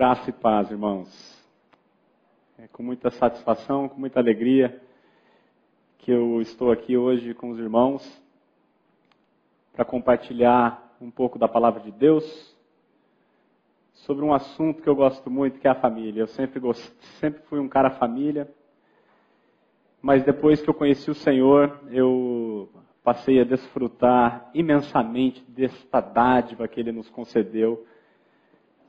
Graça e paz, irmãos. É com muita satisfação, com muita alegria que eu estou aqui hoje com os irmãos para compartilhar um pouco da palavra de Deus sobre um assunto que eu gosto muito, que é a família. Eu sempre, gost... sempre fui um cara família, mas depois que eu conheci o Senhor, eu passei a desfrutar imensamente desta dádiva que Ele nos concedeu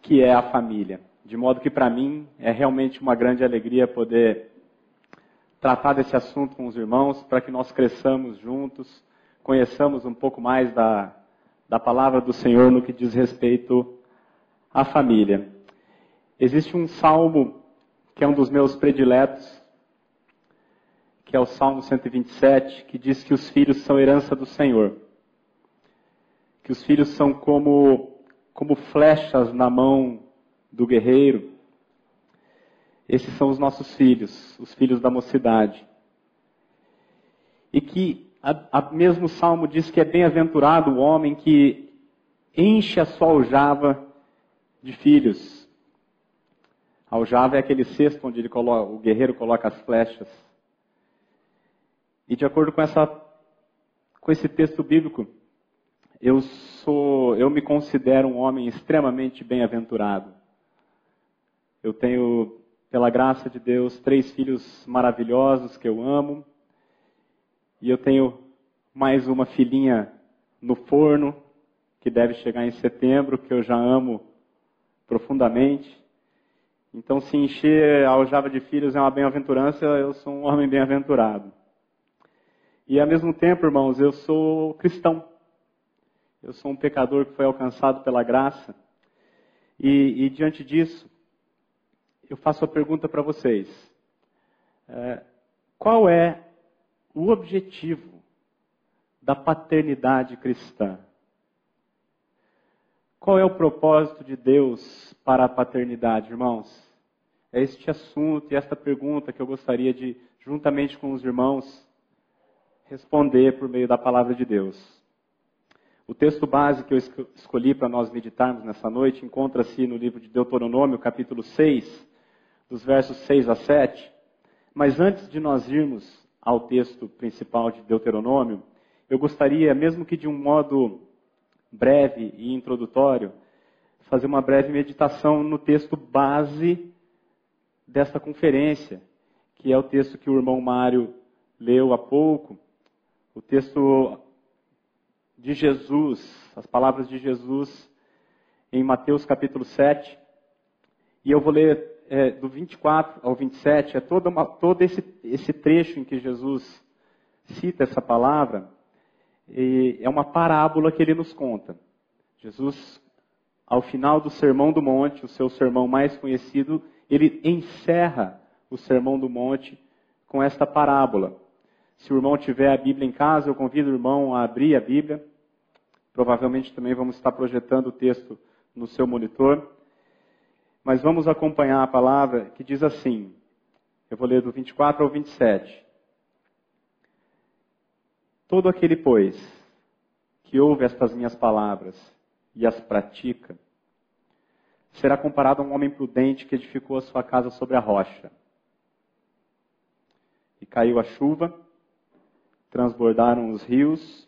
que é a família. De modo que para mim é realmente uma grande alegria poder tratar desse assunto com os irmãos, para que nós cresçamos juntos, conheçamos um pouco mais da, da palavra do Senhor no que diz respeito à família. Existe um salmo que é um dos meus prediletos, que é o Salmo 127, que diz que os filhos são herança do Senhor. Que os filhos são como como flechas na mão do guerreiro. Esses são os nossos filhos, os filhos da mocidade. E que a, mesmo salmo diz que é bem-aventurado o homem que enche a sua aljava de filhos. A aljava é aquele cesto onde coloca, o guerreiro coloca as flechas. E de acordo com, essa, com esse texto bíblico, eu sou, eu me considero um homem extremamente bem-aventurado. Eu tenho, pela graça de Deus, três filhos maravilhosos que eu amo. E eu tenho mais uma filhinha no forno, que deve chegar em setembro, que eu já amo profundamente. Então, se encher a aljava de filhos é uma bem-aventurança, eu sou um homem bem-aventurado. E ao mesmo tempo, irmãos, eu sou cristão. Eu sou um pecador que foi alcançado pela graça. E, e diante disso, eu faço a pergunta para vocês: é, qual é o objetivo da paternidade cristã? Qual é o propósito de Deus para a paternidade, irmãos? É este assunto e esta pergunta que eu gostaria de, juntamente com os irmãos, responder por meio da palavra de Deus. O texto base que eu escolhi para nós meditarmos nessa noite encontra-se no livro de Deuteronômio, capítulo 6, dos versos 6 a 7. Mas antes de nós irmos ao texto principal de Deuteronômio, eu gostaria, mesmo que de um modo breve e introdutório, fazer uma breve meditação no texto base desta conferência, que é o texto que o irmão Mário leu há pouco, o texto de Jesus, as palavras de Jesus em Mateus capítulo 7. E eu vou ler é, do 24 ao 27, é todo, uma, todo esse, esse trecho em que Jesus cita essa palavra, é uma parábola que ele nos conta. Jesus, ao final do Sermão do Monte, o seu sermão mais conhecido, ele encerra o Sermão do Monte com esta parábola. Se o irmão tiver a Bíblia em casa, eu convido o irmão a abrir a Bíblia. Provavelmente também vamos estar projetando o texto no seu monitor. Mas vamos acompanhar a palavra que diz assim. Eu vou ler do 24 ao 27. Todo aquele, pois, que ouve estas minhas palavras e as pratica, será comparado a um homem prudente que edificou a sua casa sobre a rocha. E caiu a chuva, transbordaram os rios,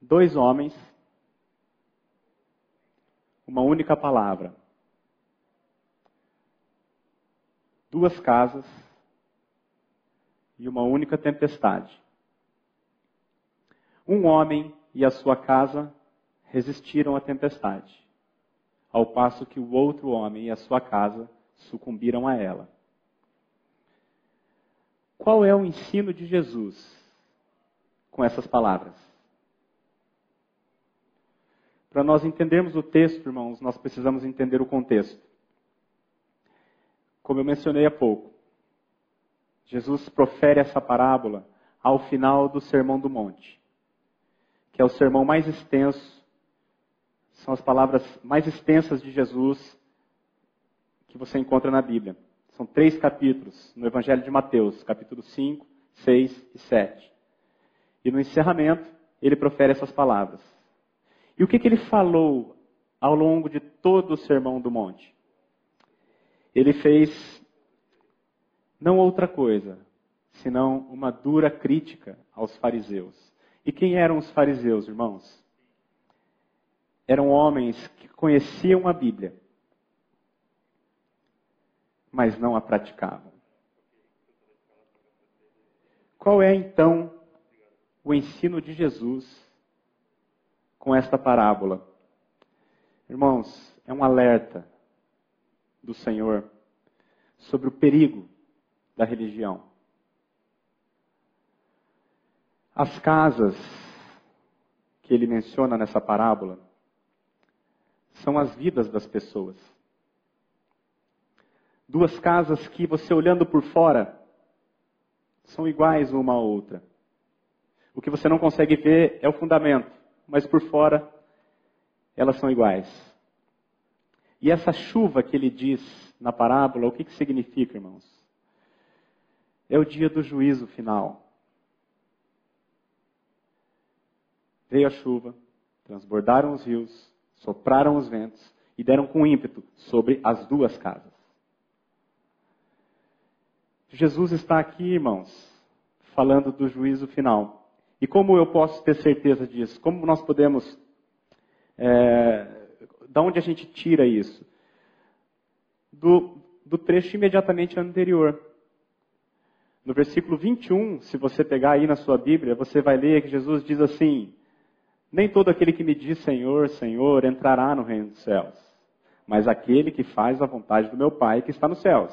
Dois homens, uma única palavra. Duas casas e uma única tempestade. Um homem e a sua casa resistiram à tempestade, ao passo que o outro homem e a sua casa sucumbiram a ela. Qual é o ensino de Jesus com essas palavras? Para nós entendermos o texto, irmãos, nós precisamos entender o contexto. como eu mencionei há pouco, Jesus profere essa parábola ao final do Sermão do Monte, que é o sermão mais extenso, são as palavras mais extensas de Jesus que você encontra na Bíblia. São três capítulos no Evangelho de Mateus, capítulo 5, 6 e 7. E no encerramento, ele profere essas palavras. E o que, que ele falou ao longo de todo o Sermão do Monte? Ele fez não outra coisa, senão uma dura crítica aos fariseus. E quem eram os fariseus, irmãos? Eram homens que conheciam a Bíblia, mas não a praticavam. Qual é então o ensino de Jesus com esta parábola. Irmãos, é um alerta do Senhor sobre o perigo da religião. As casas que ele menciona nessa parábola são as vidas das pessoas. Duas casas que você olhando por fora são iguais uma à outra. O que você não consegue ver é o fundamento mas por fora elas são iguais. E essa chuva que ele diz na parábola, o que, que significa, irmãos? É o dia do juízo final. Veio a chuva, transbordaram os rios, sopraram os ventos e deram com ímpeto sobre as duas casas. Jesus está aqui, irmãos, falando do juízo final. E como eu posso ter certeza disso? Como nós podemos. É, da onde a gente tira isso? Do, do trecho imediatamente anterior. No versículo 21, se você pegar aí na sua Bíblia, você vai ler que Jesus diz assim: Nem todo aquele que me diz Senhor, Senhor entrará no reino dos céus, mas aquele que faz a vontade do meu Pai que está nos céus.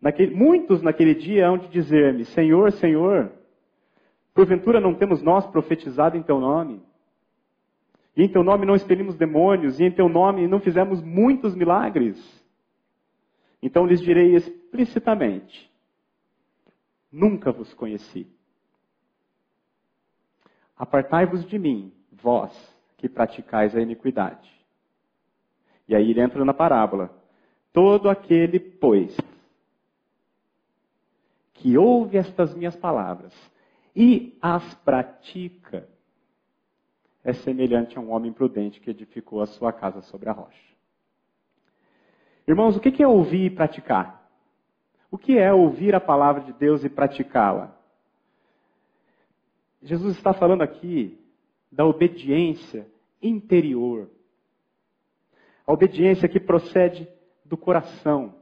Naquele, muitos naquele dia hão de dizer-me: Senhor, Senhor, Porventura não temos nós profetizado em teu nome? E em teu nome não expelimos demônios, e em teu nome não fizemos muitos milagres? Então lhes direi explicitamente: Nunca vos conheci. Apartai-vos de mim, vós que praticais a iniquidade. E aí ele entra na parábola. Todo aquele, pois, que ouve estas minhas palavras e as pratica, é semelhante a um homem prudente que edificou a sua casa sobre a rocha. Irmãos, o que é ouvir e praticar? O que é ouvir a palavra de Deus e praticá-la? Jesus está falando aqui da obediência interior. A obediência que procede do coração.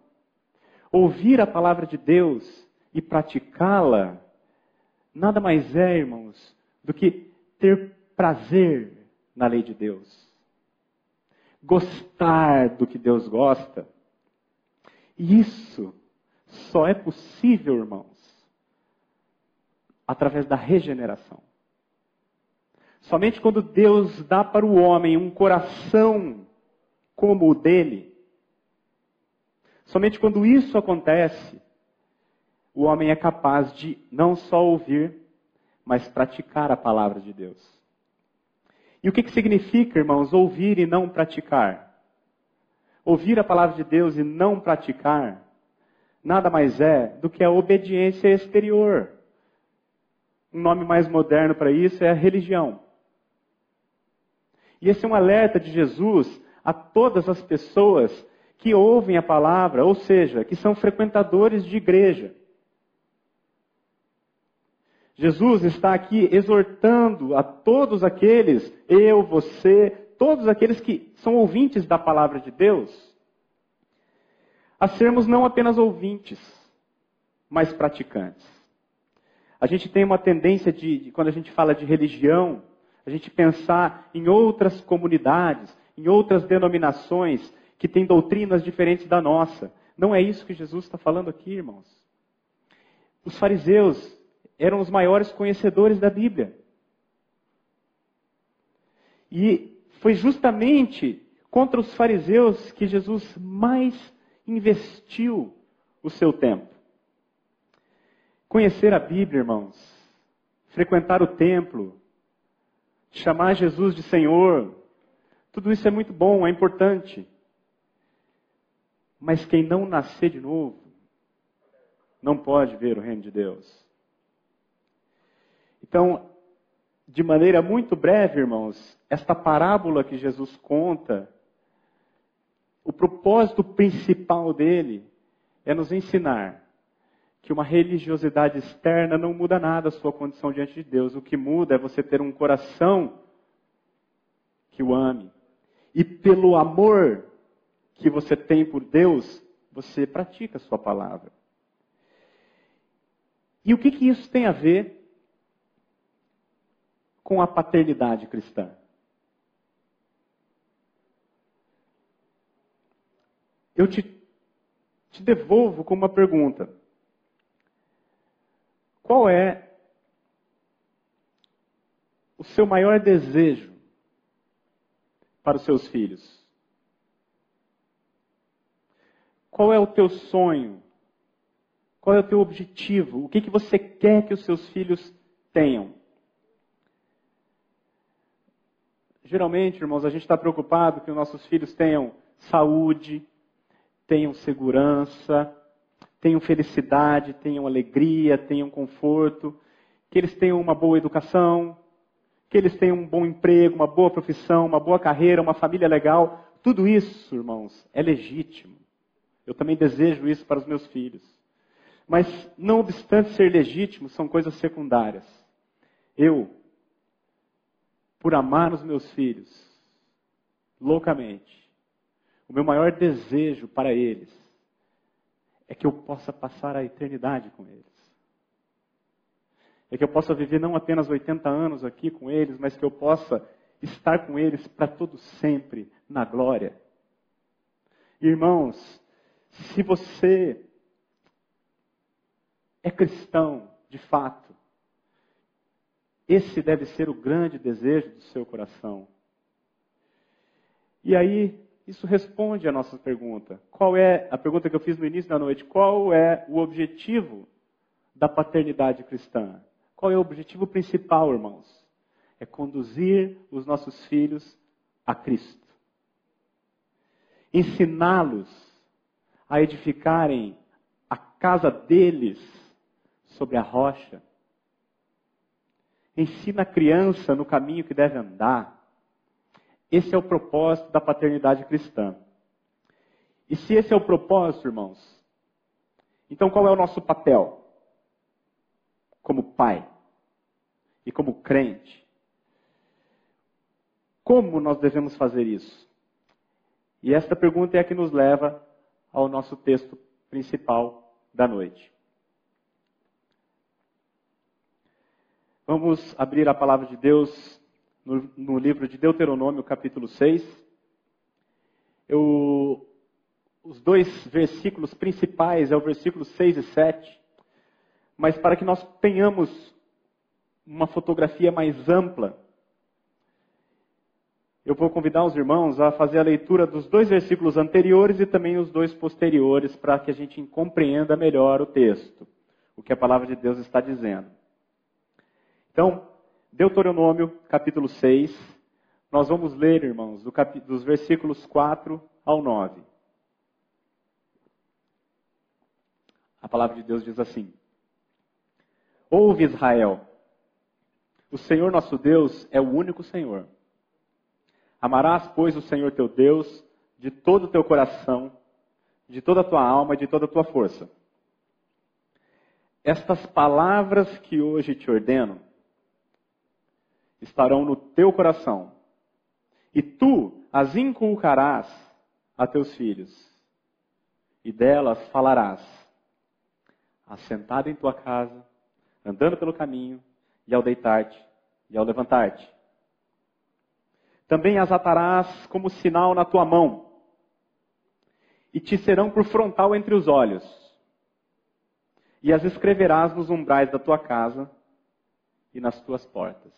Ouvir a palavra de Deus e praticá-la nada mais é, irmãos, do que ter prazer na lei de Deus. Gostar do que Deus gosta. E isso só é possível, irmãos, através da regeneração. Somente quando Deus dá para o homem um coração como o dele, somente quando isso acontece, o homem é capaz de não só ouvir, mas praticar a palavra de Deus. E o que, que significa, irmãos, ouvir e não praticar? Ouvir a palavra de Deus e não praticar, nada mais é do que a obediência exterior. Um nome mais moderno para isso é a religião. E esse é um alerta de Jesus a todas as pessoas que ouvem a palavra, ou seja, que são frequentadores de igreja. Jesus está aqui exortando a todos aqueles, eu, você, todos aqueles que são ouvintes da palavra de Deus, a sermos não apenas ouvintes, mas praticantes. A gente tem uma tendência de, de, quando a gente fala de religião, a gente pensar em outras comunidades, em outras denominações que têm doutrinas diferentes da nossa. Não é isso que Jesus está falando aqui, irmãos. Os fariseus, eram os maiores conhecedores da Bíblia. E foi justamente contra os fariseus que Jesus mais investiu o seu tempo. Conhecer a Bíblia, irmãos, frequentar o templo, chamar Jesus de Senhor, tudo isso é muito bom, é importante. Mas quem não nascer de novo, não pode ver o reino de Deus. Então, de maneira muito breve, irmãos, esta parábola que Jesus conta, o propósito principal dele é nos ensinar que uma religiosidade externa não muda nada a sua condição diante de Deus. O que muda é você ter um coração que o ame. E pelo amor que você tem por Deus, você pratica a sua palavra. E o que, que isso tem a ver com a paternidade cristã? Eu te, te devolvo com uma pergunta. Qual é o seu maior desejo para os seus filhos? Qual é o teu sonho? Qual é o teu objetivo? O que, que você quer que os seus filhos tenham? Geralmente, irmãos, a gente está preocupado que os nossos filhos tenham saúde, tenham segurança, tenham felicidade, tenham alegria, tenham conforto, que eles tenham uma boa educação, que eles tenham um bom emprego, uma boa profissão, uma boa carreira, uma família legal. Tudo isso, irmãos, é legítimo. Eu também desejo isso para os meus filhos. Mas, não obstante ser legítimo, são coisas secundárias. Eu, por amar os meus filhos, loucamente, o meu maior desejo para eles é que eu possa passar a eternidade com eles. É que eu possa viver não apenas 80 anos aqui com eles, mas que eu possa estar com eles para todo sempre na glória. Irmãos, se você é cristão, de fato, esse deve ser o grande desejo do seu coração. E aí, isso responde à nossa pergunta. Qual é a pergunta que eu fiz no início da noite? Qual é o objetivo da paternidade cristã? Qual é o objetivo principal, irmãos? É conduzir os nossos filhos a Cristo. Ensiná-los a edificarem a casa deles sobre a rocha. Ensina a criança no caminho que deve andar. Esse é o propósito da paternidade cristã. E se esse é o propósito, irmãos, então qual é o nosso papel? Como pai e como crente. Como nós devemos fazer isso? E esta pergunta é a que nos leva ao nosso texto principal da noite. Vamos abrir a palavra de Deus no, no livro de Deuteronômio, capítulo 6. Eu, os dois versículos principais é o versículo 6 e 7. Mas para que nós tenhamos uma fotografia mais ampla, eu vou convidar os irmãos a fazer a leitura dos dois versículos anteriores e também os dois posteriores, para que a gente compreenda melhor o texto, o que a palavra de Deus está dizendo. Então, Deuteronômio, capítulo 6. Nós vamos ler, irmãos, do cap... dos versículos 4 ao 9. A palavra de Deus diz assim: Ouve, Israel, o Senhor nosso Deus é o único Senhor. Amarás, pois, o Senhor teu Deus de todo o teu coração, de toda a tua alma e de toda a tua força. Estas palavras que hoje te ordeno estarão no teu coração, e tu as inculcarás a teus filhos, e delas falarás, assentado em tua casa, andando pelo caminho, e ao deitar-te, e ao levantar-te. Também as atarás como sinal na tua mão, e te serão por frontal entre os olhos, e as escreverás nos umbrais da tua casa e nas tuas portas.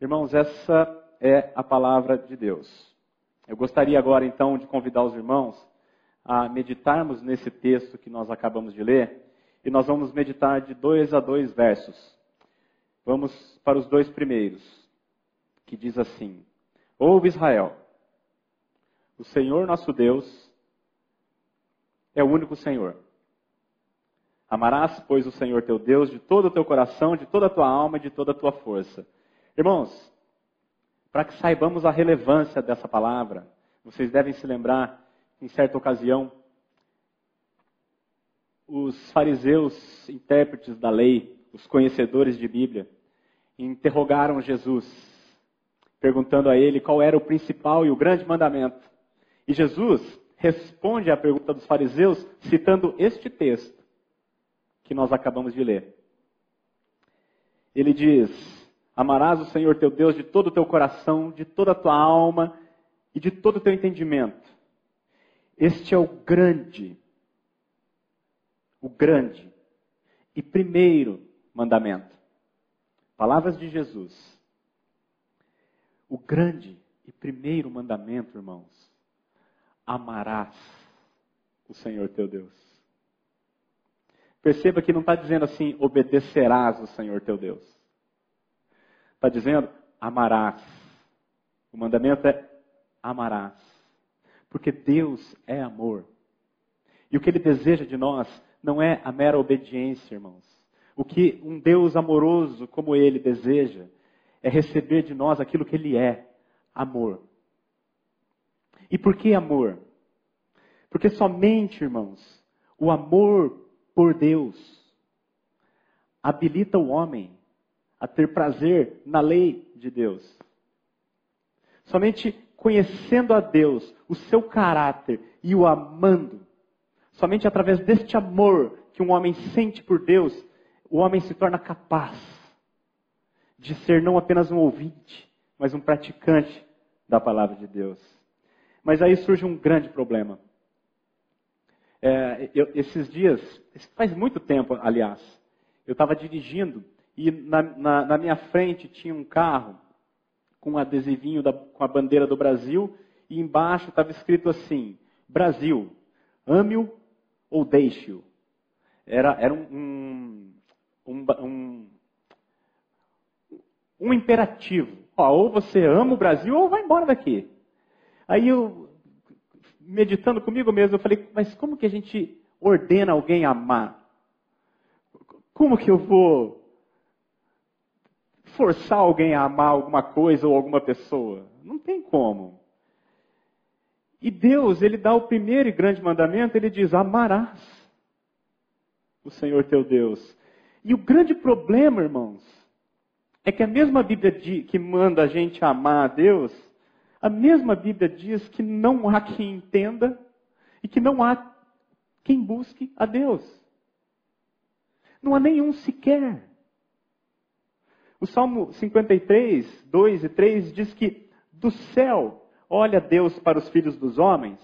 Irmãos, essa é a palavra de Deus. Eu gostaria agora então de convidar os irmãos a meditarmos nesse texto que nós acabamos de ler, e nós vamos meditar de dois a dois versos. Vamos para os dois primeiros, que diz assim: Ouve Israel, o Senhor nosso Deus é o único Senhor. Amarás, pois, o Senhor teu Deus de todo o teu coração, de toda a tua alma e de toda a tua força. Irmãos, para que saibamos a relevância dessa palavra, vocês devem se lembrar, em certa ocasião, os fariseus, intérpretes da lei, os conhecedores de Bíblia, interrogaram Jesus, perguntando a ele qual era o principal e o grande mandamento. E Jesus responde à pergunta dos fariseus citando este texto que nós acabamos de ler. Ele diz: Amarás o Senhor teu Deus de todo o teu coração, de toda a tua alma e de todo o teu entendimento. Este é o grande, o grande e primeiro mandamento. Palavras de Jesus. O grande e primeiro mandamento, irmãos, amarás o Senhor teu Deus. Perceba que não está dizendo assim, obedecerás o Senhor teu Deus. Está dizendo, amarás. O mandamento é amarás. Porque Deus é amor. E o que Ele deseja de nós não é a mera obediência, irmãos. O que um Deus amoroso como Ele deseja é receber de nós aquilo que Ele é: amor. E por que amor? Porque somente, irmãos, o amor por Deus habilita o homem a ter prazer na lei de Deus. Somente conhecendo a Deus, o seu caráter e o amando, somente através deste amor que um homem sente por Deus, o homem se torna capaz de ser não apenas um ouvinte, mas um praticante da palavra de Deus. Mas aí surge um grande problema. É, eu, esses dias, faz muito tempo, aliás, eu estava dirigindo e na, na, na, minha frente tinha um carro com um adesivinho da, com a bandeira do Brasil e embaixo estava escrito assim: Brasil, ame-o ou deixe-o. Era, era um, um, um, um imperativo. Ó, ou você ama o Brasil ou vai embora daqui. Aí eu, meditando comigo mesmo, eu falei, mas como que a gente ordena alguém a amar? Como que eu vou forçar alguém a amar alguma coisa ou alguma pessoa? Não tem como. E Deus, Ele dá o primeiro e grande mandamento, Ele diz: amarás o Senhor teu Deus. E o grande problema, irmãos, é que a mesma Bíblia que manda a gente amar a Deus, a mesma Bíblia diz que não há quem entenda e que não há quem busque a Deus. Não há nenhum sequer. O Salmo 53, 2 e 3 diz que do céu olha Deus para os filhos dos homens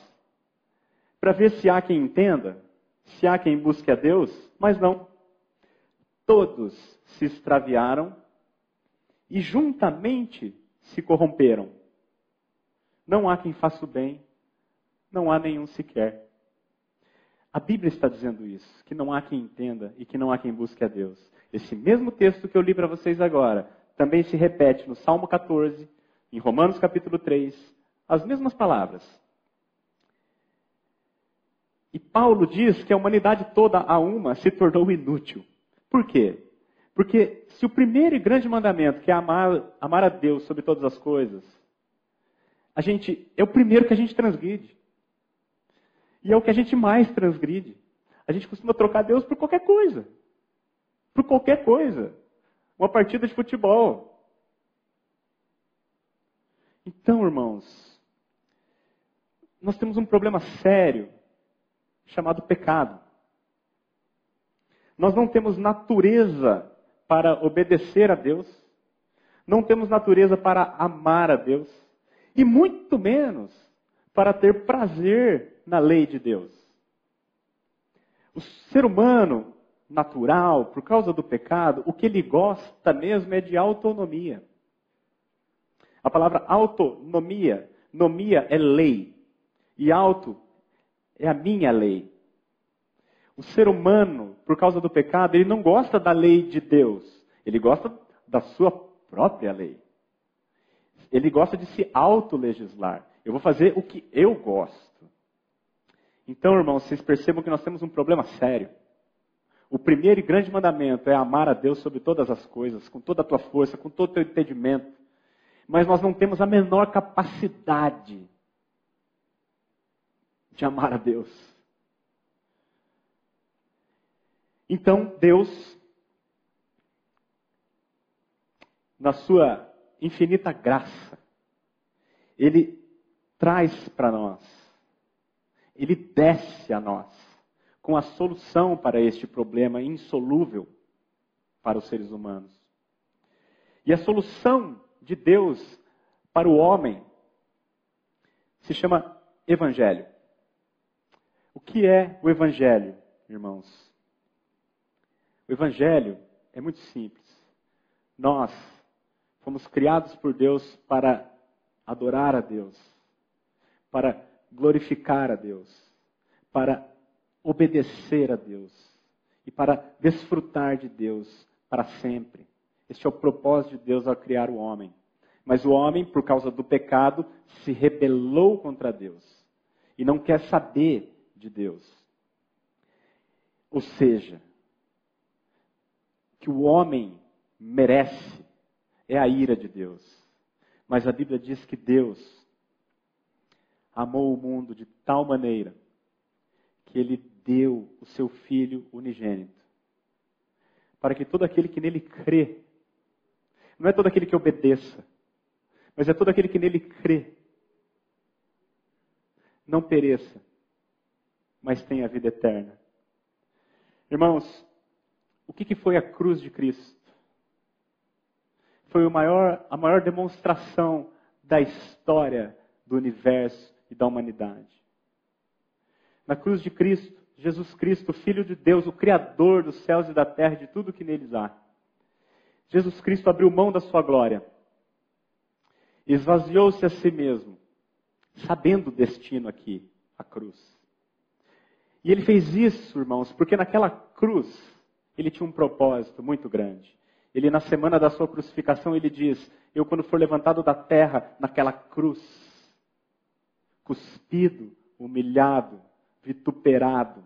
para ver se há quem entenda, se há quem busque a Deus, mas não. Todos se extraviaram e juntamente se corromperam. Não há quem faça o bem, não há nenhum sequer. A Bíblia está dizendo isso, que não há quem entenda e que não há quem busque a Deus. Esse mesmo texto que eu li para vocês agora também se repete no Salmo 14, em Romanos capítulo 3, as mesmas palavras. E Paulo diz que a humanidade toda a uma se tornou inútil. Por quê? Porque se o primeiro e grande mandamento, que é amar, amar a Deus sobre todas as coisas, a gente é o primeiro que a gente transgride. E é o que a gente mais transgride. A gente costuma trocar Deus por qualquer coisa. Por qualquer coisa. Uma partida de futebol. Então, irmãos, nós temos um problema sério chamado pecado. Nós não temos natureza para obedecer a Deus. Não temos natureza para amar a Deus e muito menos para ter prazer na lei de Deus. O ser humano natural, por causa do pecado, o que ele gosta mesmo é de autonomia. A palavra autonomia, nomia é lei. E auto é a minha lei. O ser humano, por causa do pecado, ele não gosta da lei de Deus, ele gosta da sua própria lei. Ele gosta de se autolegislar. Eu vou fazer o que eu gosto. Então, irmãos, vocês percebam que nós temos um problema sério. O primeiro e grande mandamento é amar a Deus sobre todas as coisas, com toda a tua força, com todo o teu entendimento. Mas nós não temos a menor capacidade de amar a Deus. Então, Deus, na sua infinita graça, Ele traz para nós, Ele desce a nós com a solução para este problema insolúvel para os seres humanos. E a solução de Deus para o homem se chama Evangelho. O que é o Evangelho, irmãos? O Evangelho é muito simples. Nós fomos criados por Deus para adorar a Deus, para glorificar a Deus, para obedecer a Deus e para desfrutar de Deus para sempre. Este é o propósito de Deus ao criar o homem. Mas o homem, por causa do pecado, se rebelou contra Deus e não quer saber de Deus. Ou seja, que o homem merece é a ira de Deus. Mas a Bíblia diz que Deus amou o mundo de tal maneira que ele deu o seu Filho unigênito, para que todo aquele que nele crê, não é todo aquele que obedeça, mas é todo aquele que nele crê, não pereça, mas tenha a vida eterna. Irmãos, o que, foi a cruz de Cristo? Foi maior, a maior demonstração da história do universo e da humanidade. Na cruz de Cristo, Jesus Cristo, Filho de Deus, o Criador dos céus e da terra e de tudo que neles há. Jesus Cristo abriu mão da sua glória, esvaziou-se a si mesmo, sabendo o destino aqui, a cruz. E ele fez isso, irmãos, porque naquela cruz ele tinha um propósito muito grande. Ele, na semana da sua crucificação, ele diz: Eu, quando for levantado da terra, naquela cruz, cuspido, humilhado, vituperado.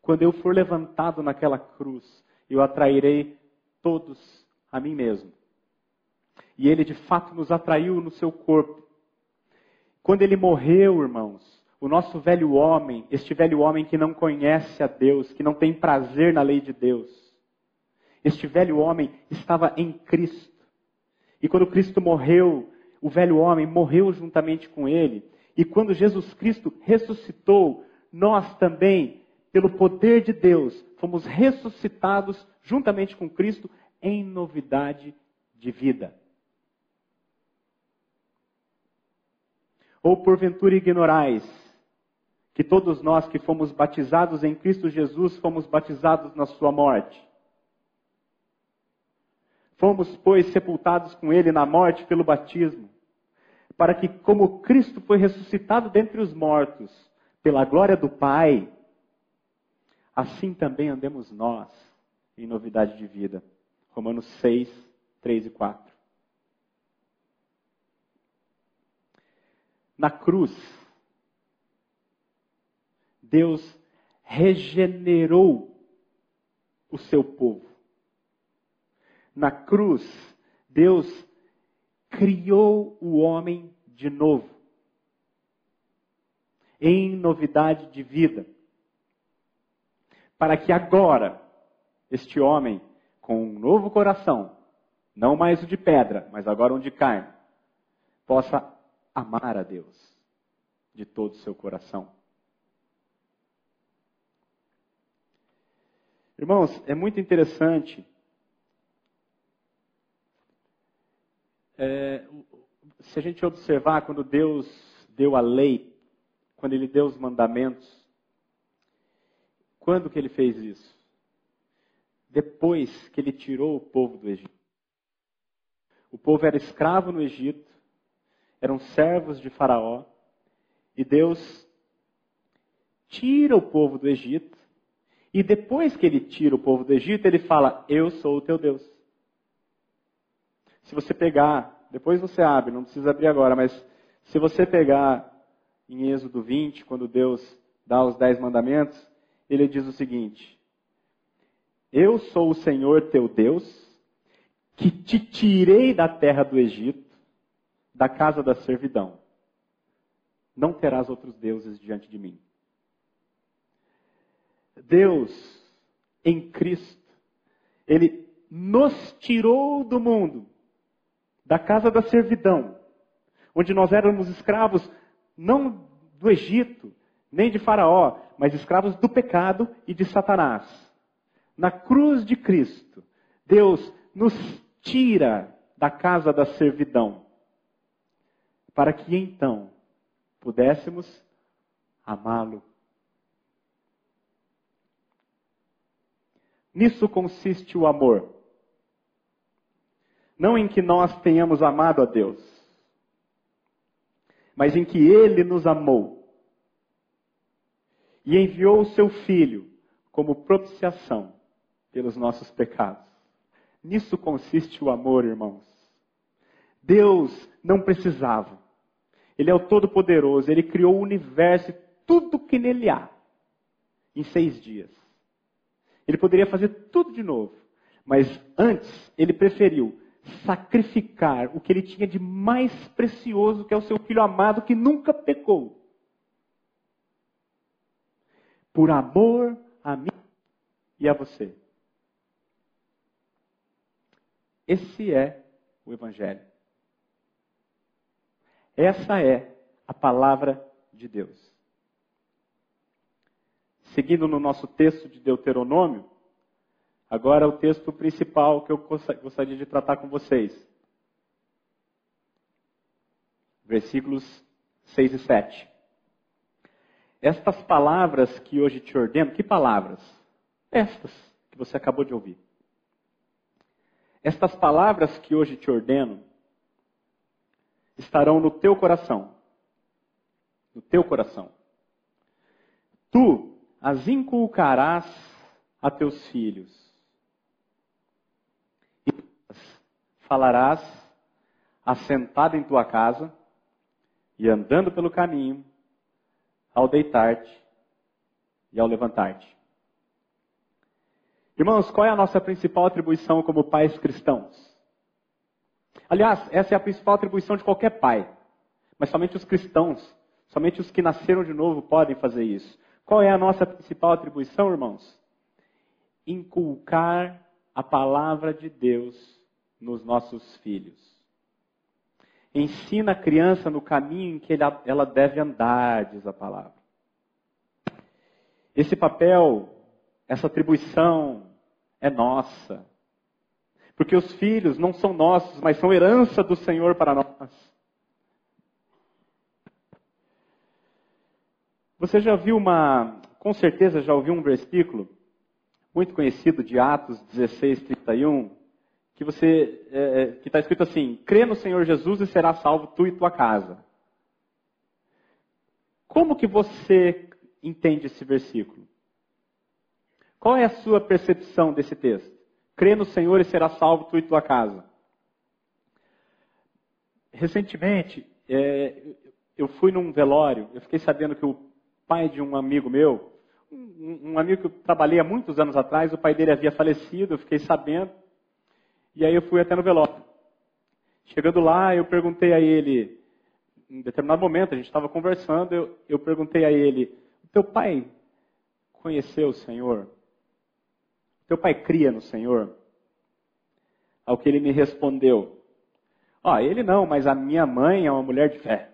Quando eu for levantado naquela cruz, eu atrairei todos a mim mesmo. E ele de fato nos atraiu no seu corpo. Quando ele morreu, irmãos, o nosso velho homem, este velho homem que não conhece a Deus, que não tem prazer na lei de Deus, este velho homem estava em Cristo. E quando Cristo morreu, o velho homem morreu juntamente com ele. E quando Jesus Cristo ressuscitou, nós também, pelo poder de Deus, fomos ressuscitados juntamente com Cristo em novidade de vida. Ou porventura ignorais que todos nós que fomos batizados em Cristo Jesus fomos batizados na sua morte. Fomos, pois, sepultados com ele na morte pelo batismo, para que, como Cristo foi ressuscitado dentre os mortos, pela glória do Pai, assim também andemos nós em novidade de vida. Romanos 6, 3 e 4. Na cruz, Deus regenerou o seu povo. Na cruz, Deus criou o homem de novo em novidade de vida. Para que agora, este homem, com um novo coração, não mais o de pedra, mas agora um de carne, possa amar a Deus de todo o seu coração. Irmãos, é muito interessante. É, se a gente observar quando Deus deu a lei quando ele deu os mandamentos. Quando que ele fez isso? Depois que ele tirou o povo do Egito. O povo era escravo no Egito, eram servos de Faraó, e Deus tira o povo do Egito. E depois que ele tira o povo do Egito, ele fala: Eu sou o teu Deus. Se você pegar, depois você abre, não precisa abrir agora, mas se você pegar em Êxodo 20, quando Deus dá os dez mandamentos, ele diz o seguinte: Eu sou o Senhor teu Deus, que te tirei da terra do Egito, da casa da servidão. Não terás outros deuses diante de mim. Deus, em Cristo, Ele nos tirou do mundo, da casa da servidão, onde nós éramos escravos, não do Egito, nem de Faraó, mas escravos do pecado e de Satanás. Na cruz de Cristo, Deus nos tira da casa da servidão, para que então pudéssemos amá-lo. Nisso consiste o amor. Não em que nós tenhamos amado a Deus, mas em que Ele nos amou e enviou o seu Filho como propiciação pelos nossos pecados. Nisso consiste o amor, irmãos. Deus não precisava. Ele é o Todo-Poderoso, ele criou o universo e tudo que nele há em seis dias. Ele poderia fazer tudo de novo, mas antes ele preferiu sacrificar o que ele tinha de mais precioso, que é o seu filho amado que nunca pecou por amor a mim e a você. Esse é o Evangelho. Essa é a palavra de Deus. Seguindo no nosso texto de Deuteronômio, agora o texto principal que eu gostaria de tratar com vocês. Versículos 6 e 7. Estas palavras que hoje te ordeno, que palavras? Estas que você acabou de ouvir. Estas palavras que hoje te ordeno estarão no teu coração. No teu coração. Tu as inculcarás a teus filhos. E falarás assentado em tua casa e andando pelo caminho ao deitar-te e ao levantar-te. Irmãos, qual é a nossa principal atribuição como pais cristãos? Aliás, essa é a principal atribuição de qualquer pai. Mas somente os cristãos, somente os que nasceram de novo podem fazer isso. Qual é a nossa principal atribuição, irmãos? Inculcar a palavra de Deus nos nossos filhos. Ensina a criança no caminho em que ela deve andar, diz a palavra. Esse papel, essa atribuição é nossa. Porque os filhos não são nossos, mas são herança do Senhor para nós. Você já viu uma, com certeza já ouviu um versículo muito conhecido de Atos 16, 31, que você é, é que está escrito assim: crê no Senhor Jesus e será salvo tu e tua casa. Como que você entende esse versículo? Qual é a sua percepção desse texto? Crê no Senhor e será salvo tu e tua casa. Recentemente, é, eu fui num velório, eu fiquei sabendo que o pai de um amigo meu, um, um amigo que eu trabalhei há muitos anos atrás, o pai dele havia falecido, eu fiquei sabendo. E aí eu fui até no velório. Chegando lá, eu perguntei a ele, em determinado momento, a gente estava conversando, eu, eu perguntei a ele, teu pai conheceu o Senhor? Teu pai cria no Senhor? Ao que ele me respondeu, ó, oh, ele não, mas a minha mãe é uma mulher de fé.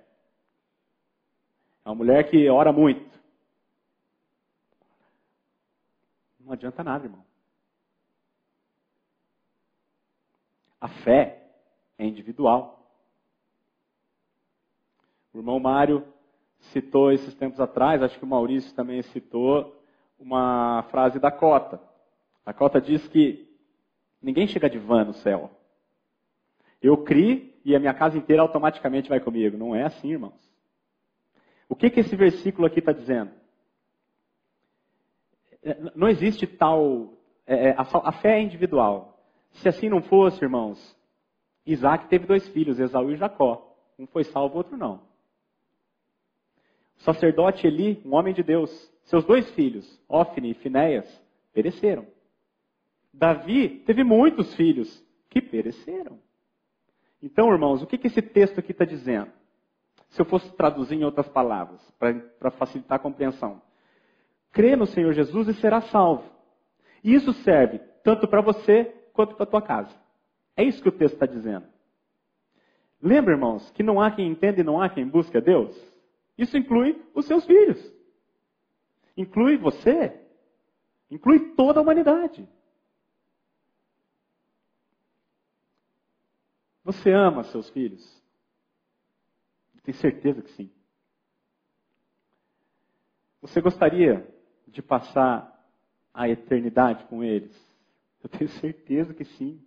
É uma mulher que ora muito. Não adianta nada, irmão. A fé é individual. O irmão Mário citou esses tempos atrás, acho que o Maurício também citou, uma frase da Cota. A Cota diz que ninguém chega de van no céu. Eu crio e a minha casa inteira automaticamente vai comigo. Não é assim, irmãos. O que, que esse versículo aqui está dizendo? é, não existe tal. É, é, a, a fé é individual. Se assim não fosse, irmãos, Isaac teve dois filhos, Esaú e Jacó. Um foi salvo, outro não. O sacerdote Eli, um homem de Deus, seus dois filhos, Ofne e Finéias, pereceram. Davi teve muitos filhos que pereceram. Então, irmãos, o que, que esse texto aqui está dizendo? Se eu fosse traduzir em outras palavras, para facilitar a compreensão. Crê no Senhor Jesus e será salvo. E isso serve tanto para você quanto para a tua casa. É isso que o texto está dizendo. Lembra, irmãos, que não há quem entenda e não há quem busque a Deus? Isso inclui os seus filhos. Inclui você. Inclui toda a humanidade. Você ama seus filhos? Tenho certeza que sim. Você gostaria de passar a eternidade com eles? Eu tenho certeza que sim.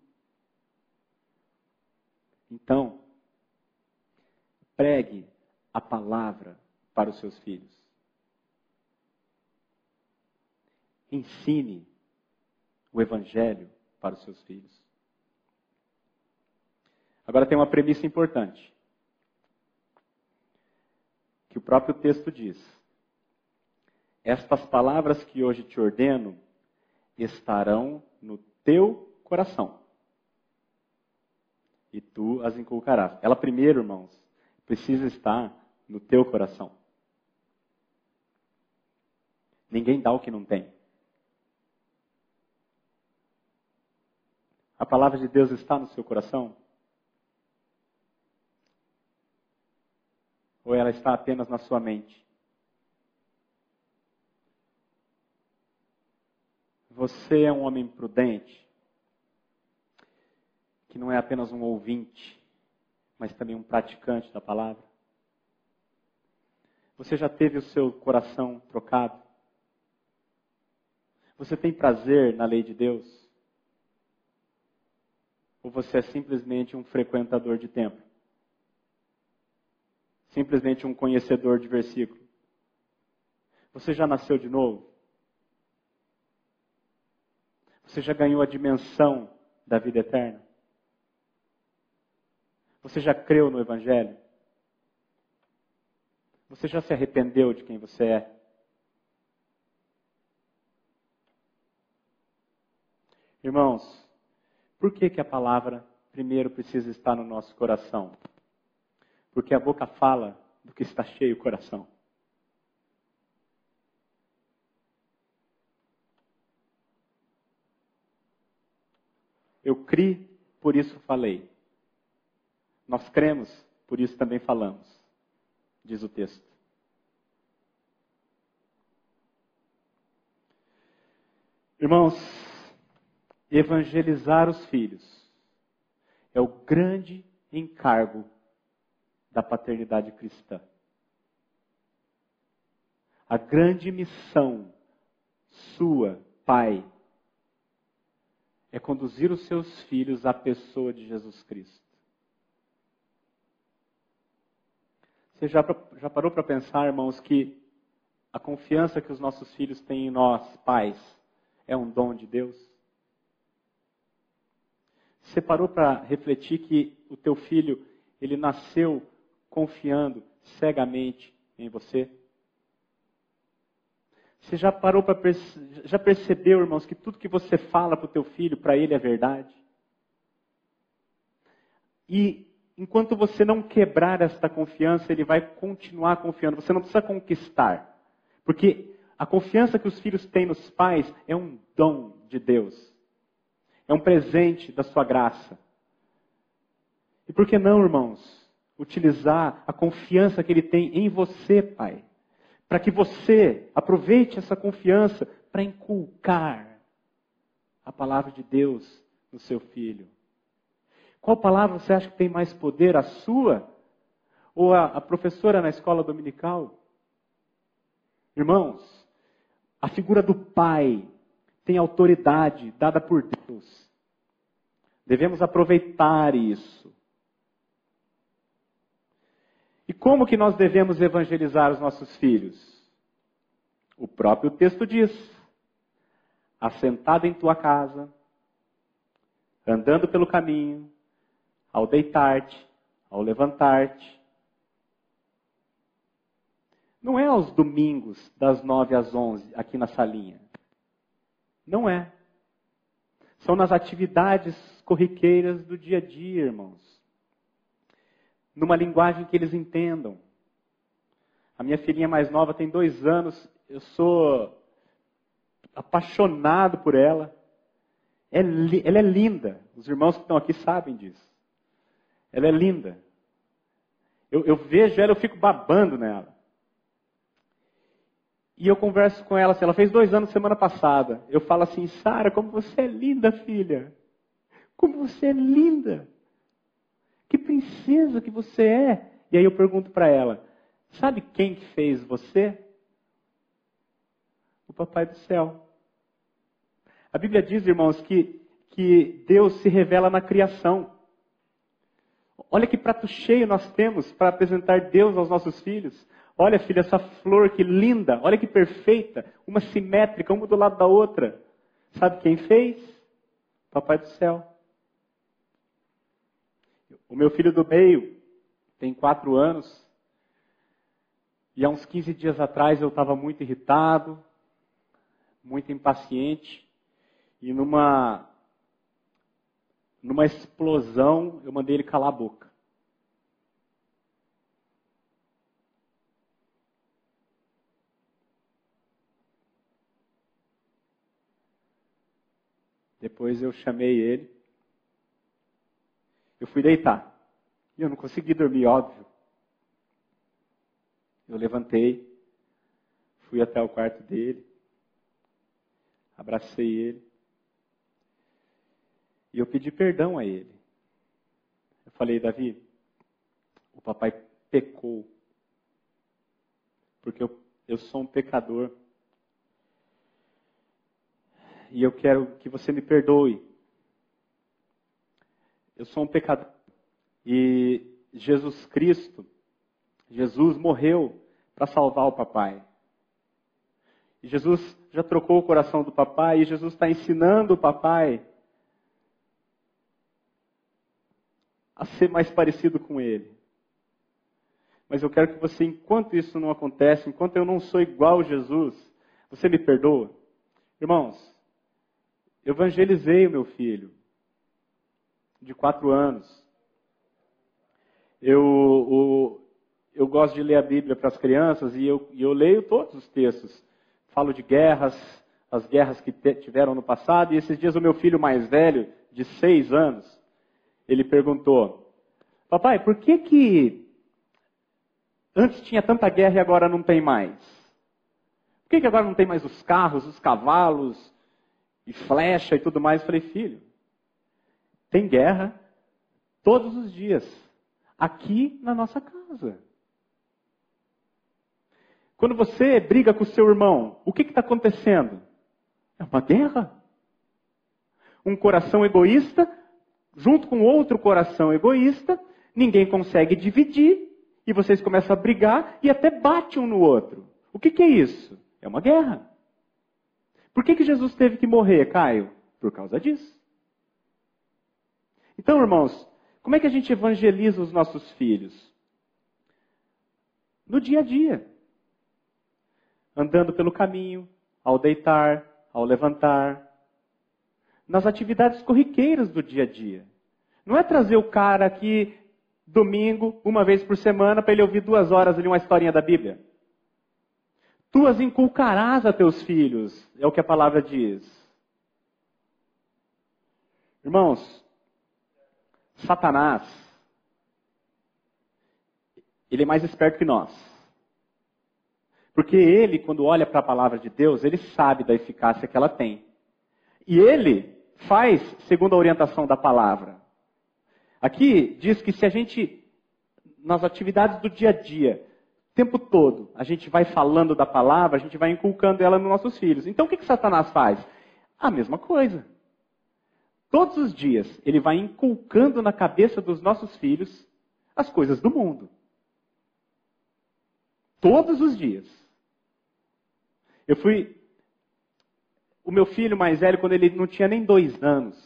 Então, pregue a palavra para os seus filhos. Ensine o evangelho para os seus filhos. Agora tem uma premissa importante. Que o próprio texto diz: Estas palavras que hoje te ordeno estarão no teu coração. E tu as inculcarás. Ela primeiro, irmãos, precisa estar no teu coração. Ninguém dá o que não tem. A palavra de Deus está no seu coração? Ou ela está apenas na sua mente? Você é um homem prudente, que não é apenas um ouvinte, mas também um praticante da palavra? Você já teve o seu coração trocado? Você tem prazer na lei de Deus? Ou você é simplesmente um frequentador de templo? simplesmente um conhecedor de versículo. Você já nasceu de novo? Você já ganhou a dimensão da vida eterna? Você já creu no Evangelho? Você já se arrependeu de quem você é? Irmãos, por que, que a palavra primeiro precisa estar no nosso coração? Porque a boca fala do que está cheio o coração. Eu criei, por isso falei. Nós cremos, por isso também falamos, diz o texto. Irmãos, evangelizar os filhos é o grande encargo da paternidade cristã. A grande missão sua, pai, é conduzir os seus filhos à pessoa de Jesus Cristo. Você já, já parou para pensar, irmãos, que a confiança que os nossos filhos têm em nós, pais, é um dom de Deus? Você parou para refletir que o teu filho, ele nasceu confiando cegamente em você? Você já parou para perce... já percebeu, irmãos, que tudo que você fala para o teu filho, para ele é verdade? E enquanto você não quebrar esta confiança, ele vai continuar confiando. Você não precisa conquistar. Porque a confiança que os filhos têm nos pais é um dom de Deus. É um presente da sua graça. E por que não, irmãos? utilizar a confiança que ele tem em você, Pai, para que você aproveite essa confiança para inculcar a palavra de Deus no seu filho. Qual palavra você acha que tem mais poder, a sua ou a, a professora na escola dominical? Irmãos, a figura do pai tem autoridade dada por Deus. Devemos aproveitar isso. E como que nós devemos evangelizar os nossos filhos? O próprio texto diz: assentado em tua casa, andando pelo caminho, ao deitar-te, ao levantar-te. Não é aos domingos, das nove às onze, aqui na salinha. Não é. São nas atividades corriqueiras do dia a dia, irmãos. Numa linguagem que eles entendam. A minha filhinha mais nova tem dois anos, eu sou apaixonado por ela. É ela é linda. Os irmãos que estão aqui sabem disso. Ela é linda. Eu, eu vejo ela, eu fico babando nela. E eu converso com ela, assim, ela fez dois anos semana passada. Eu falo assim, Sara, como você é linda, filha. Como você é linda. Que princesa que você é. E aí eu pergunto para ela, sabe quem que fez você? O papai do céu. A Bíblia diz, irmãos, que, que Deus se revela na criação. Olha que prato cheio nós temos para apresentar Deus aos nossos filhos. Olha, filha, essa flor que linda, olha que perfeita, uma simétrica, uma do lado da outra. Sabe quem fez? Papai do céu. O meu filho do meio tem quatro anos. E há uns 15 dias atrás eu estava muito irritado, muito impaciente. E numa, numa explosão eu mandei ele calar a boca. Depois eu chamei ele. Eu fui deitar. E eu não consegui dormir, óbvio. Eu levantei, fui até o quarto dele, abracei ele. E eu pedi perdão a ele. Eu falei, Davi, o papai pecou. Porque eu, eu sou um pecador e eu quero que você me perdoe. Eu sou um pecador. E Jesus Cristo, Jesus morreu para salvar o papai. E Jesus já trocou o coração do papai e Jesus está ensinando o papai a ser mais parecido com ele. Mas eu quero que você, enquanto isso não acontece, enquanto eu não sou igual a Jesus, você me perdoa? Irmãos, evangelizei o meu filho, de quatro anos. Eu, o, eu gosto de ler a Bíblia para as crianças e eu, eu leio todos os textos. Falo de guerras, as guerras que tiveram no passado, e esses dias o meu filho mais velho, de seis anos, ele perguntou: Papai, por que que antes tinha tanta guerra e agora não tem mais? Por que, que agora não tem mais os carros, os cavalos, e flecha e tudo mais. Eu falei, filho, tem guerra todos os dias, aqui na nossa casa. Quando você briga com o seu irmão, o que está acontecendo? É uma guerra. Um coração egoísta, junto com outro coração egoísta, ninguém consegue dividir, e vocês começam a brigar e até batem um no outro. O que, que é isso? É uma guerra. Por que, que Jesus teve que morrer, Caio? Por causa disso. Então, irmãos, como é que a gente evangeliza os nossos filhos? No dia a dia. Andando pelo caminho, ao deitar, ao levantar. Nas atividades corriqueiras do dia a dia. Não é trazer o cara aqui domingo, uma vez por semana, para ele ouvir duas horas ali uma historinha da Bíblia. Tu as inculcarás a teus filhos, é o que a palavra diz. Irmãos, Satanás, ele é mais esperto que nós. Porque ele, quando olha para a palavra de Deus, ele sabe da eficácia que ela tem. E ele faz segundo a orientação da palavra. Aqui diz que se a gente, nas atividades do dia a dia, o tempo todo a gente vai falando da palavra, a gente vai inculcando ela nos nossos filhos. Então o que, que Satanás faz? A mesma coisa. Todos os dias ele vai inculcando na cabeça dos nossos filhos as coisas do mundo. Todos os dias. Eu fui. O meu filho mais velho, quando ele não tinha nem dois anos,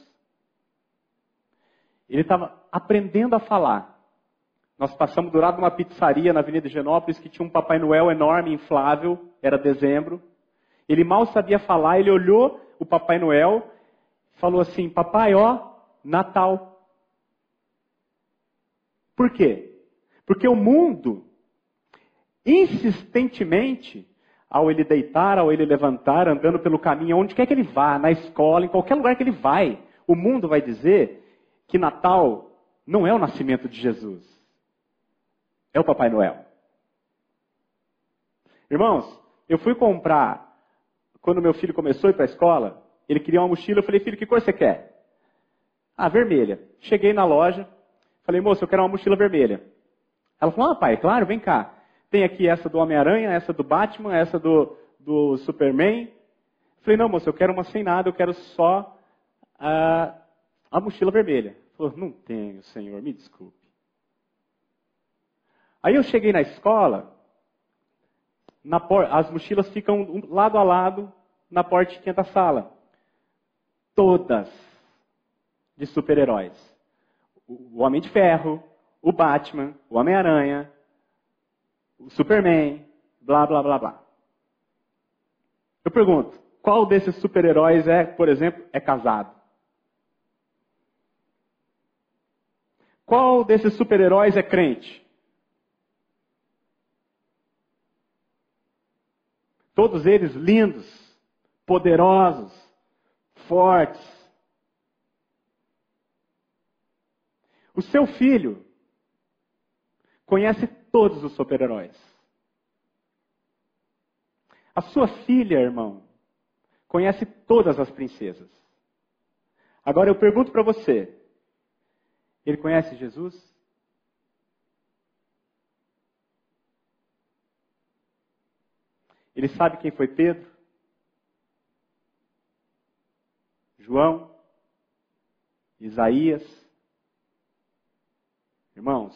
ele estava aprendendo a falar. Nós passamos do lado de uma pizzaria na Avenida Genópolis que tinha um Papai Noel enorme, inflável, era dezembro. Ele mal sabia falar, ele olhou o Papai Noel falou assim: Papai, ó, Natal. Por quê? Porque o mundo, insistentemente, ao ele deitar, ao ele levantar, andando pelo caminho, onde quer que ele vá, na escola, em qualquer lugar que ele vai, o mundo vai dizer que Natal não é o nascimento de Jesus. É o Papai Noel. Irmãos, eu fui comprar, quando meu filho começou a ir para a escola, ele queria uma mochila, eu falei, filho, que cor você quer? Ah, vermelha. Cheguei na loja, falei, moço, eu quero uma mochila vermelha. Ela falou, ah, pai, claro, vem cá. Tem aqui essa do Homem-Aranha, essa do Batman, essa do, do Superman. Falei, não, moço, eu quero uma sem nada, eu quero só uh, a mochila vermelha. Falou, não tenho, senhor, me desculpe. Aí eu cheguei na escola, na por... as mochilas ficam lado a lado na portinha da sala. Todas de super-heróis. O Homem de Ferro, o Batman, o Homem-Aranha, o Superman, blá, blá, blá, blá. Eu pergunto, qual desses super-heróis é, por exemplo, é casado? Qual desses super-heróis é crente? Todos eles lindos, poderosos, fortes. O seu filho conhece todos os super-heróis. A sua filha, irmão, conhece todas as princesas. Agora eu pergunto para você: ele conhece Jesus? Ele sabe quem foi Pedro? João? Isaías? Irmãos,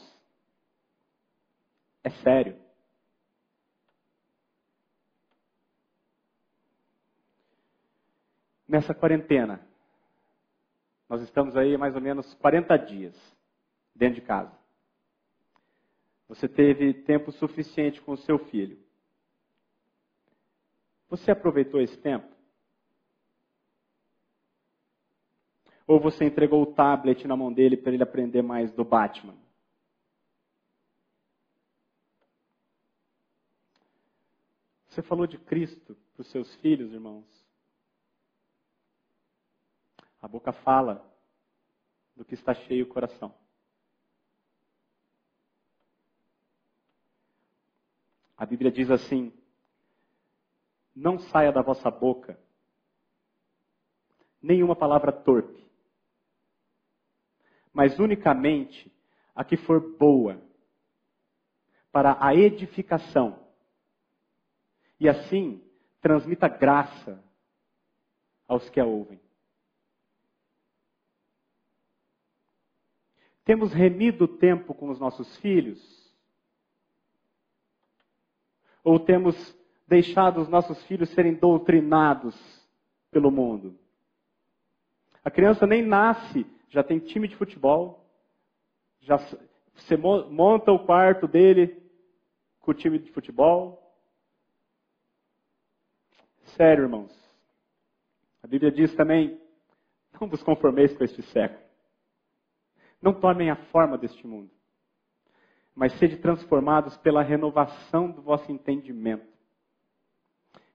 é sério. Nessa quarentena, nós estamos aí mais ou menos 40 dias dentro de casa. Você teve tempo suficiente com o seu filho. Você aproveitou esse tempo? Ou você entregou o tablet na mão dele para ele aprender mais do Batman? Você falou de Cristo para os seus filhos, irmãos? A boca fala do que está cheio o coração. A Bíblia diz assim: Não saia da vossa boca nenhuma palavra torpe, mas unicamente a que for boa, para a edificação, e assim transmita graça aos que a ouvem. Temos remido o tempo com os nossos filhos? Ou temos deixado os nossos filhos serem doutrinados pelo mundo? A criança nem nasce, já tem time de futebol, já você monta o quarto dele com o time de futebol. Sério, irmãos. A Bíblia diz também: não vos conformeis com este século. Não tomem a forma deste mundo, mas sede transformados pela renovação do vosso entendimento.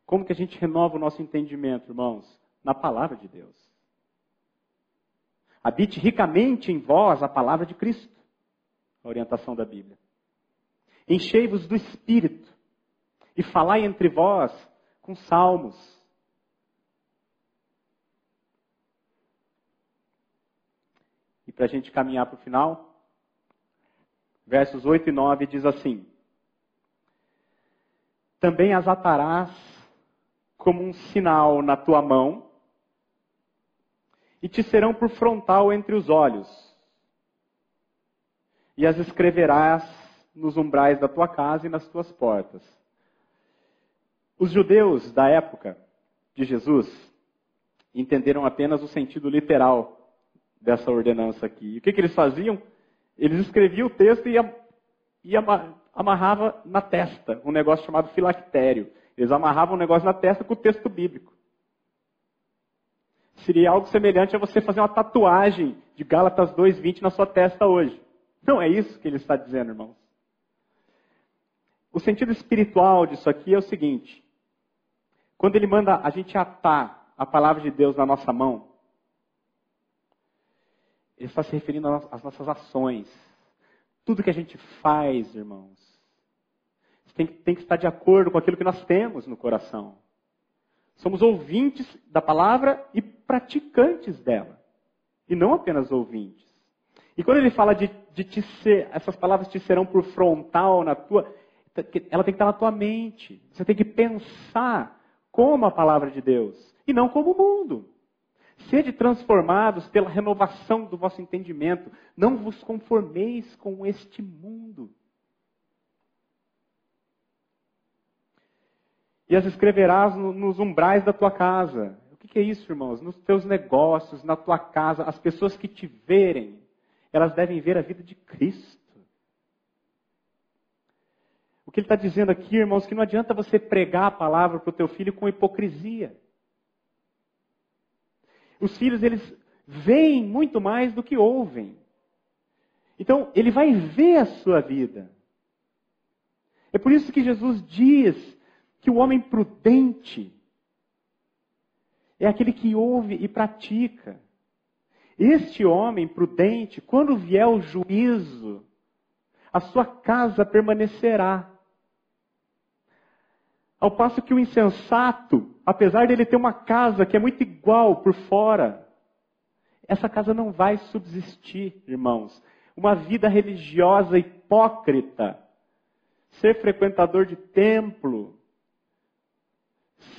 Como que a gente renova o nosso entendimento, irmãos? Na palavra de Deus. Habite ricamente em vós a palavra de Cristo. A orientação da Bíblia. Enchei-vos do Espírito e falai entre vós com salmos, para a gente caminhar para o final. Versos 8 e 9 diz assim: Também as atarás como um sinal na tua mão, e te serão por frontal entre os olhos, e as escreverás nos umbrais da tua casa e nas tuas portas. Os judeus da época de Jesus entenderam apenas o sentido literal dessa ordenança aqui. E o que, que eles faziam? Eles escreviam o texto e, e amarrava na testa um negócio chamado filactério. Eles amarravam um negócio na testa com o texto bíblico. Seria algo semelhante a você fazer uma tatuagem de Gálatas 2:20 na sua testa hoje. Não é isso que ele está dizendo, irmãos. O sentido espiritual disso aqui é o seguinte: quando ele manda a gente atar a palavra de Deus na nossa mão, ele está se referindo às nossas ações. Tudo que a gente faz, irmãos, tem, tem que estar de acordo com aquilo que nós temos no coração. Somos ouvintes da palavra e praticantes dela. E não apenas ouvintes. E quando ele fala de, de te ser, essas palavras te serão por frontal na tua, ela tem que estar na tua mente. Você tem que pensar como a palavra de Deus e não como o mundo. Sede transformados pela renovação do vosso entendimento. Não vos conformeis com este mundo. E as escreverás nos umbrais da tua casa. Que isso, irmãos? Nos teus negócios, na tua casa, as pessoas que te verem, elas devem ver a vida de Cristo. O que ele está dizendo aqui, irmãos, que não adianta você pregar a palavra para o teu filho com hipocrisia. Os filhos, eles veem muito mais do que ouvem. Então, ele vai ver a sua vida. É por isso que Jesus diz que o homem prudente é aquele que ouve e pratica. Este homem prudente, quando vier o juízo, a sua casa permanecerá. Ao passo que o insensato, apesar dele ter uma casa que é muito igual por fora, essa casa não vai subsistir, irmãos. Uma vida religiosa hipócrita, ser frequentador de templo,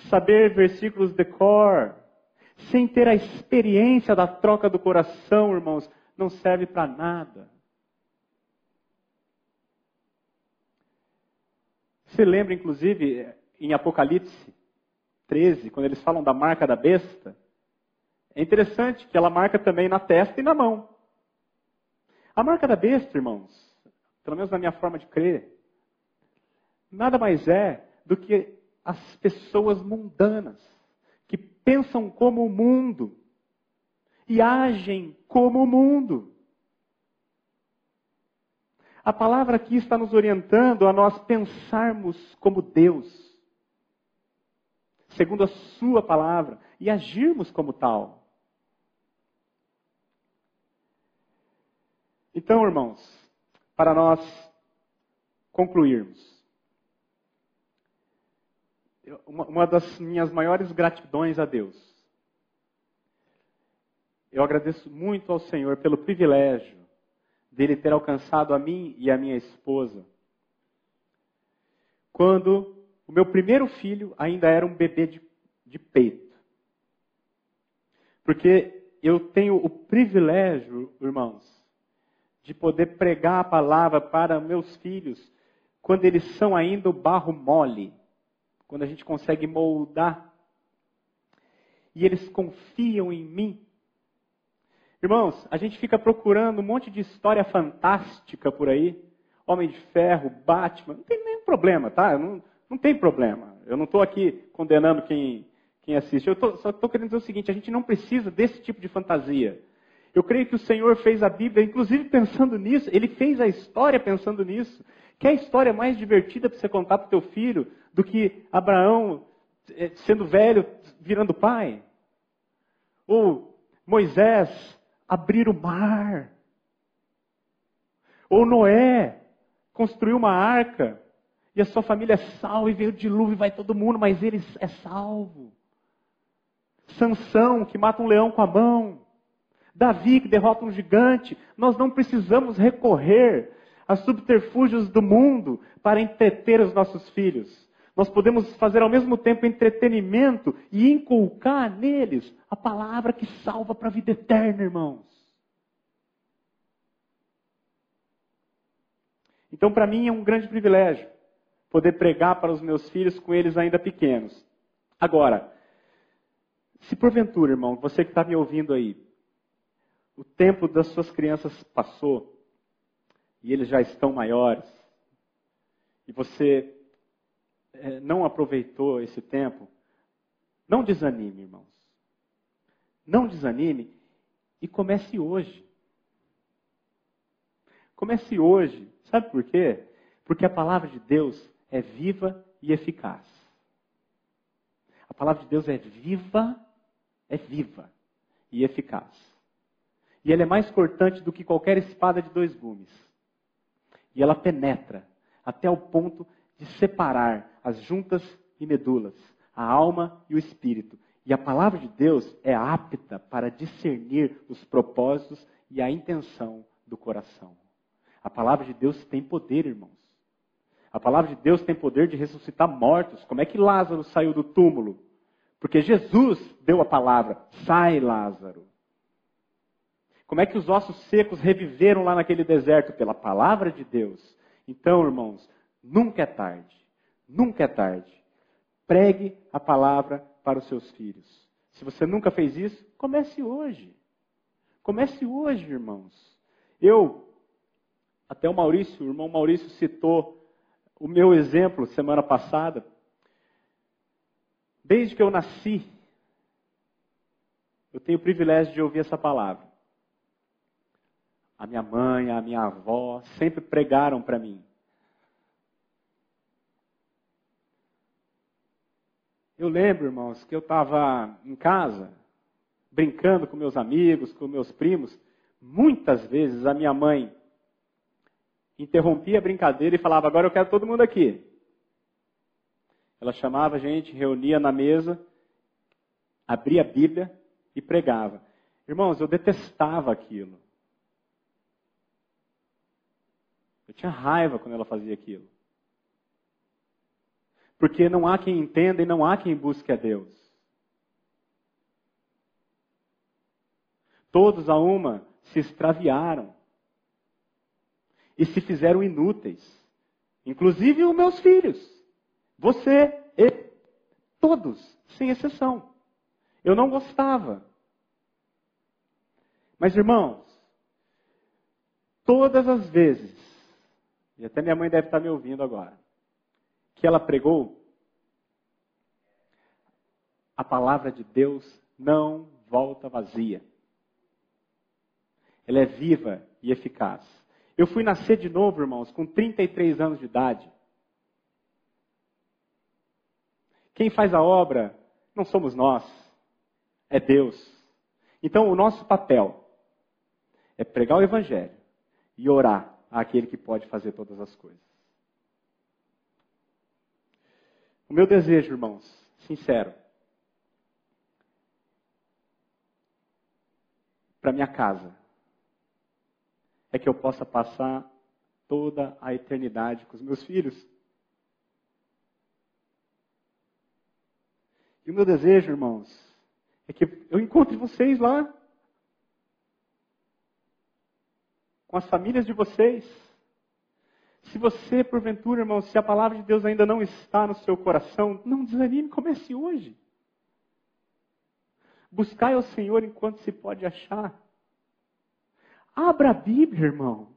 saber versículos de cor, sem ter a experiência da troca do coração, irmãos, não serve para nada. Você lembra, inclusive, em Apocalipse 13, quando eles falam da marca da besta, é interessante que ela marca também na testa e na mão. A marca da besta, irmãos, pelo menos na minha forma de crer, nada mais é do que as pessoas mundanas, que pensam como o mundo e agem como o mundo. A palavra aqui está nos orientando a nós pensarmos como Deus segundo a Sua palavra, e agirmos como tal. Então, irmãos, para nós concluirmos, uma das minhas maiores gratidões a Deus, eu agradeço muito ao Senhor pelo privilégio dele ter alcançado a mim e a minha esposa. Quando o meu primeiro filho ainda era um bebê de, de peito. Porque eu tenho o privilégio, irmãos, de poder pregar a palavra para meus filhos quando eles são ainda o barro mole, quando a gente consegue moldar. E eles confiam em mim. Irmãos, a gente fica procurando um monte de história fantástica por aí. Homem de Ferro, Batman, não tem nenhum problema, tá? Não, não tem problema. Eu não estou aqui condenando quem, quem assiste. Eu tô, só estou querendo dizer o seguinte: a gente não precisa desse tipo de fantasia. Eu creio que o Senhor fez a Bíblia, inclusive pensando nisso, ele fez a história pensando nisso. Que é a história mais divertida para você contar para o teu filho do que Abraão eh, sendo velho, virando pai? Ou Moisés abrir o mar? Ou Noé construir uma arca e a sua família é salva, e veio o dilúvio, vai todo mundo, mas ele é salvo. Sansão, que mata um leão com a mão. Davi, que derrota um gigante. Nós não precisamos recorrer a subterfúgios do mundo para entreter os nossos filhos. Nós podemos fazer ao mesmo tempo entretenimento e inculcar neles a palavra que salva para a vida eterna, irmãos. Então, para mim, é um grande privilégio poder pregar para os meus filhos com eles ainda pequenos. Agora, Se porventura, irmão, você que está me ouvindo aí, o tempo das suas crianças passou e eles já estão maiores, e você não aproveitou esse tempo, não desanime, irmãos. Não desanime e comece hoje. Comece hoje. Sabe por quê? Porque a palavra de Deus é viva e eficaz. A palavra de Deus é viva, é viva e eficaz. E ela é mais cortante do que qualquer espada de dois gumes. E ela penetra até o ponto de separar as juntas e medulas, a alma e o espírito. E a palavra de Deus é apta para discernir os propósitos e a intenção do coração. A palavra de Deus tem poder, irmãos. A palavra de Deus tem poder de ressuscitar mortos. Como é que Lázaro saiu do túmulo? Porque Jesus deu a palavra: sai, Lázaro. Como é que os ossos secos reviveram lá naquele deserto? Pela palavra de Deus. Então, irmãos, nunca é tarde. Nunca é tarde. Pregue a palavra para os seus filhos. Se você nunca fez isso, comece hoje. Comece hoje, irmãos. Eu, até o Maurício, o irmão Maurício citou o meu exemplo semana passada. Desde que eu nasci, eu tenho o privilégio de ouvir essa palavra. A minha mãe, a minha avó sempre pregaram para mim. Eu lembro, irmãos, que eu estava em casa, brincando com meus amigos, com meus primos. Muitas vezes a minha mãe interrompia a brincadeira e falava: Agora eu quero todo mundo aqui. Ela chamava a gente, reunia na mesa, abria a Bíblia e pregava. Irmãos, eu detestava aquilo. Eu tinha raiva quando ela fazia aquilo. Porque não há quem entenda e não há quem busque a Deus. Todos a uma se extraviaram e se fizeram inúteis, inclusive os meus filhos, você e todos, sem exceção. Eu não gostava. Mas irmãos, todas as vezes e até minha mãe deve estar me ouvindo agora, que ela pregou, a palavra de Deus não volta vazia. Ela é viva e eficaz. Eu fui nascer de novo, irmãos, com 33 anos de idade. Quem faz a obra não somos nós, é Deus. Então, o nosso papel é pregar o Evangelho e orar àquele que pode fazer todas as coisas. O meu desejo, irmãos, sincero, para minha casa, é que eu possa passar toda a eternidade com os meus filhos. E o meu desejo, irmãos, é que eu encontre vocês lá. com as famílias de vocês. Se você, porventura, irmão, se a palavra de Deus ainda não está no seu coração, não desanime, comece hoje. Buscai ao Senhor enquanto se pode achar. Abra a Bíblia, irmão.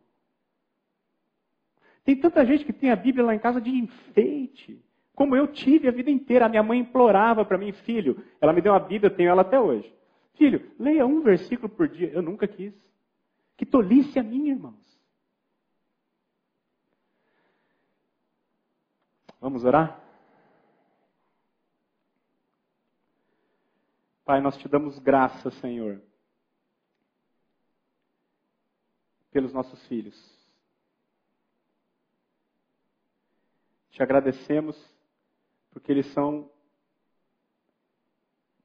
Tem tanta gente que tem a Bíblia lá em casa de enfeite. Como eu tive a vida inteira. A minha mãe implorava para mim, filho. Ela me deu uma Bíblia, eu tenho ela até hoje. Filho, leia um versículo por dia. Eu nunca quis. Que tolice a minha, irmãos. Vamos orar? Pai, nós te damos graça, Senhor, pelos nossos filhos. Te agradecemos porque eles são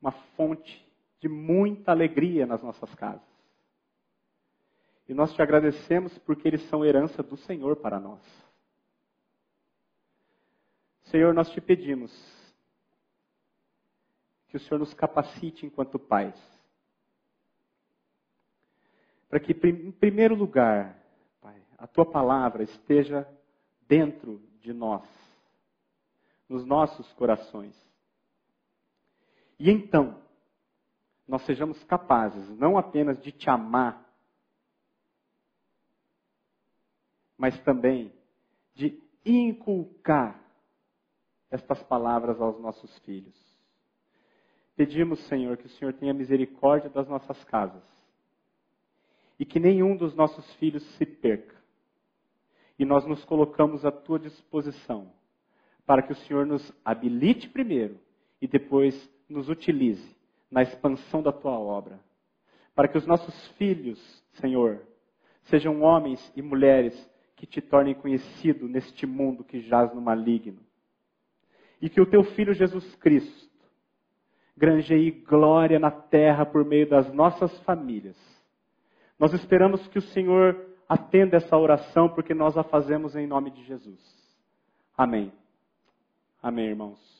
uma fonte de muita alegria nas nossas casas. E nós te agradecemos porque eles são herança do Senhor para nós. Senhor, nós te pedimos que o Senhor nos capacite enquanto pais. Para que, em primeiro lugar, Pai, a tua palavra esteja dentro de nós, nos nossos corações. E então, nós sejamos capazes não apenas de te amar, mas também de inculcar estas palavras aos nossos filhos. Pedimos, Senhor, que o Senhor tenha misericórdia das nossas casas e que nenhum dos nossos filhos se perca. E nós nos colocamos à tua disposição para que o Senhor nos habilite primeiro e depois nos utilize na expansão da tua obra. Para que os nossos filhos, Senhor, sejam homens e mulheres que te tornem conhecido neste mundo que jaz no maligno. E que o teu filho Jesus Cristo granjeie glória na terra por meio das nossas famílias. Nós esperamos que o Senhor atenda essa oração porque nós a fazemos em nome de Jesus. Amém. Amém, irmãos.